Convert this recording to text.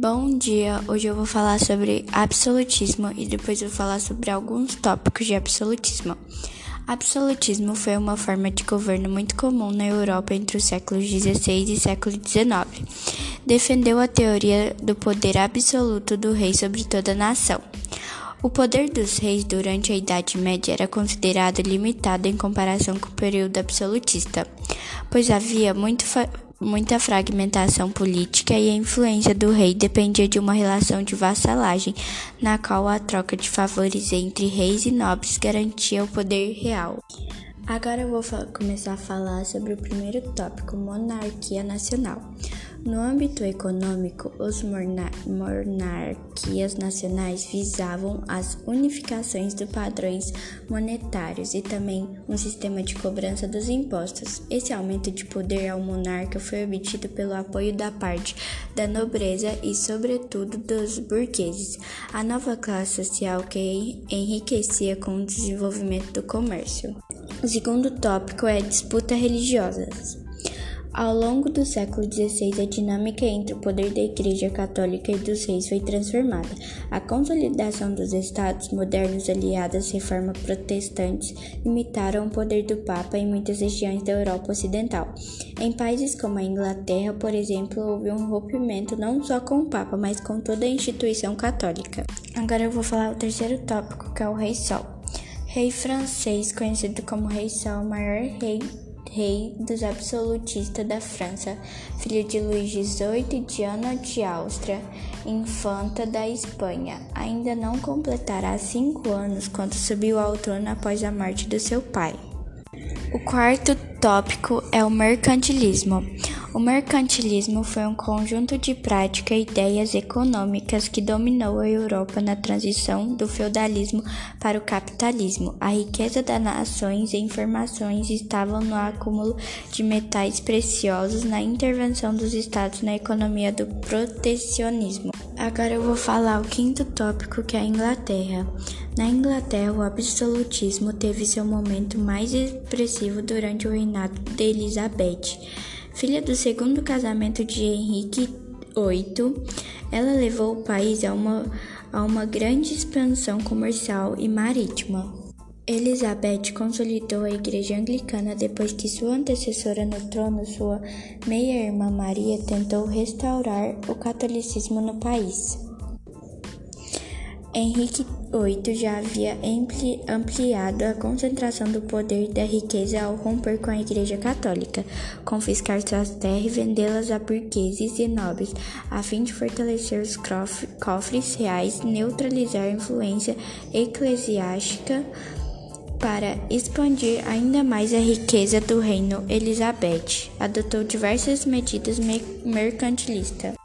Bom dia, hoje eu vou falar sobre absolutismo e depois vou falar sobre alguns tópicos de absolutismo. Absolutismo foi uma forma de governo muito comum na Europa entre os séculos XVI e século XIX. Defendeu a teoria do poder absoluto do rei sobre toda a nação. O poder dos reis durante a Idade Média era considerado limitado em comparação com o período absolutista, pois havia muito muita fragmentação política e a influência do rei dependia de uma relação de vassalagem, na qual a troca de favores entre reis e nobres garantia o poder real. Agora eu vou começar a falar sobre o primeiro tópico, monarquia nacional. No âmbito econômico, os monarquias nacionais visavam as unificações dos padrões monetários e também um sistema de cobrança dos impostos. Esse aumento de poder ao monarca foi obtido pelo apoio da parte da nobreza e, sobretudo, dos burgueses, a nova classe social que enriquecia com o desenvolvimento do comércio. O segundo tópico é disputa religiosas. Ao longo do século XVI, a dinâmica entre o poder da Igreja Católica e dos reis foi transformada. A consolidação dos estados modernos aliados às reformas protestantes limitaram o poder do Papa em muitas regiões da Europa Ocidental. Em países como a Inglaterra, por exemplo, houve um rompimento não só com o Papa, mas com toda a instituição católica. Agora eu vou falar o terceiro tópico, que é o Rei Sol. Rei francês, conhecido como Rei Sol, o maior rei rei dos absolutistas da França, filho de Luís XVIII e Diana de Áustria, infanta da Espanha. Ainda não completará cinco anos quando subiu ao trono após a morte do seu pai. O quarto tópico é o mercantilismo. O mercantilismo foi um conjunto de práticas e ideias econômicas que dominou a Europa na transição do feudalismo para o capitalismo. A riqueza das nações e informações estavam no acúmulo de metais preciosos, na intervenção dos estados na economia do protecionismo. Agora eu vou falar o quinto tópico, que é a Inglaterra. Na Inglaterra, o absolutismo teve seu momento mais expressivo durante o reinado de Elizabeth. Filha do segundo casamento de Henrique VIII, ela levou o país a uma, a uma grande expansão comercial e marítima. Elizabeth consolidou a Igreja Anglicana depois que sua antecessora no trono, sua meia-irmã Maria, tentou restaurar o catolicismo no país. Henrique VIII já havia ampliado a concentração do poder da riqueza ao romper com a Igreja Católica, confiscar suas terras e vendê-las a burgueses e nobres, a fim de fortalecer os cofres reais, neutralizar a influência eclesiástica para expandir ainda mais a riqueza do reino, Elizabeth adotou diversas medidas mercantilistas.